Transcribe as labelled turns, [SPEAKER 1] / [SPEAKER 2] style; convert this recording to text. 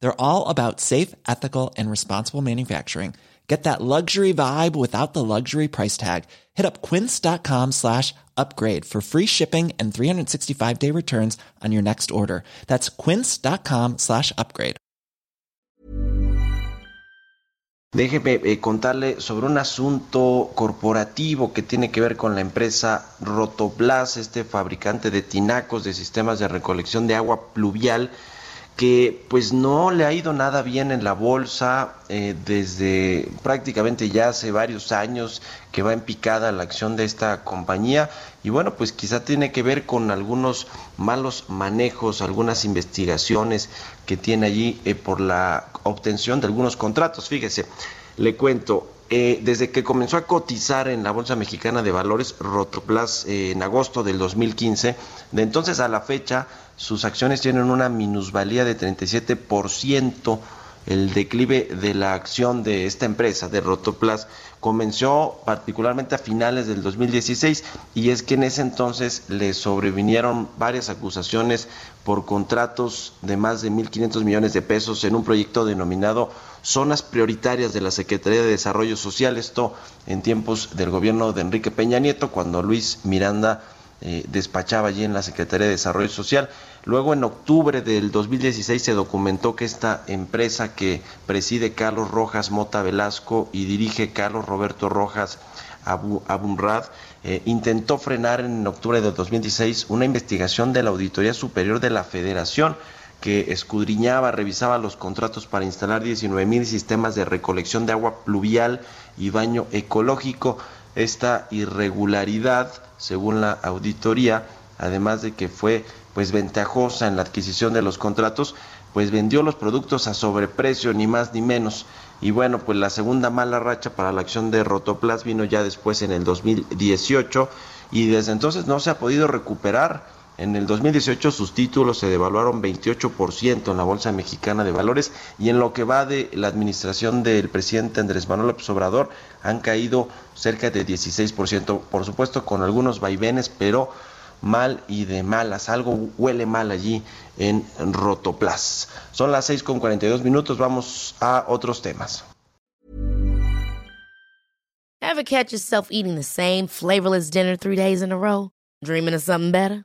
[SPEAKER 1] They're all about safe, ethical, and responsible manufacturing. Get that luxury vibe without the luxury price tag. Hit up quince.com slash upgrade for free shipping and 365 day returns on your next order. That's quince.com slash upgrade.
[SPEAKER 2] Déjeme eh, contarle sobre un asunto corporativo que tiene que ver con la empresa Rotoplas, este fabricante de tinacos de sistemas de recolección de agua pluvial que pues no le ha ido nada bien en la bolsa eh, desde prácticamente ya hace varios años que va en picada la acción de esta compañía y bueno pues quizá tiene que ver con algunos malos manejos, algunas investigaciones que tiene allí eh, por la obtención de algunos contratos. Fíjese, le cuento, eh, desde que comenzó a cotizar en la Bolsa Mexicana de Valores Rotoplas en agosto del 2015, de entonces a la fecha sus acciones tienen una minusvalía de 37%. El declive de la acción de esta empresa, de Rotoplas, comenzó particularmente a finales del 2016 y es que en ese entonces le sobrevinieron varias acusaciones por contratos de más de 1.500 millones de pesos en un proyecto denominado Zonas Prioritarias de la Secretaría de Desarrollo Social, esto en tiempos del gobierno de Enrique Peña Nieto, cuando Luis Miranda eh, despachaba allí en la Secretaría de Desarrollo Social. Luego, en octubre del 2016, se documentó que esta empresa que preside Carlos Rojas Mota Velasco y dirige Carlos Roberto Rojas Abumrad eh, intentó frenar en octubre del 2016 una investigación de la Auditoría Superior de la Federación que escudriñaba, revisaba los contratos para instalar 19 mil sistemas de recolección de agua pluvial y baño ecológico. Esta irregularidad, según la auditoría, además de que fue pues ventajosa en la adquisición de los contratos, pues vendió los productos a sobreprecio, ni más ni menos. Y bueno, pues la segunda mala racha para la acción de Rotoplas vino ya después en el 2018 y desde entonces no se ha podido recuperar. En el 2018 sus títulos se devaluaron 28% en la Bolsa Mexicana de Valores y en lo que va de la administración del presidente Andrés Manuel López Obrador han caído cerca de 16%, por supuesto con algunos vaivenes, pero mal y de malas. Algo huele mal allí en Rotoplas. Son las 6 con 42 minutos. Vamos a otros temas.
[SPEAKER 3] Ever catch yourself eating the same flavorless dinner three days in a row? Dreaming of something better?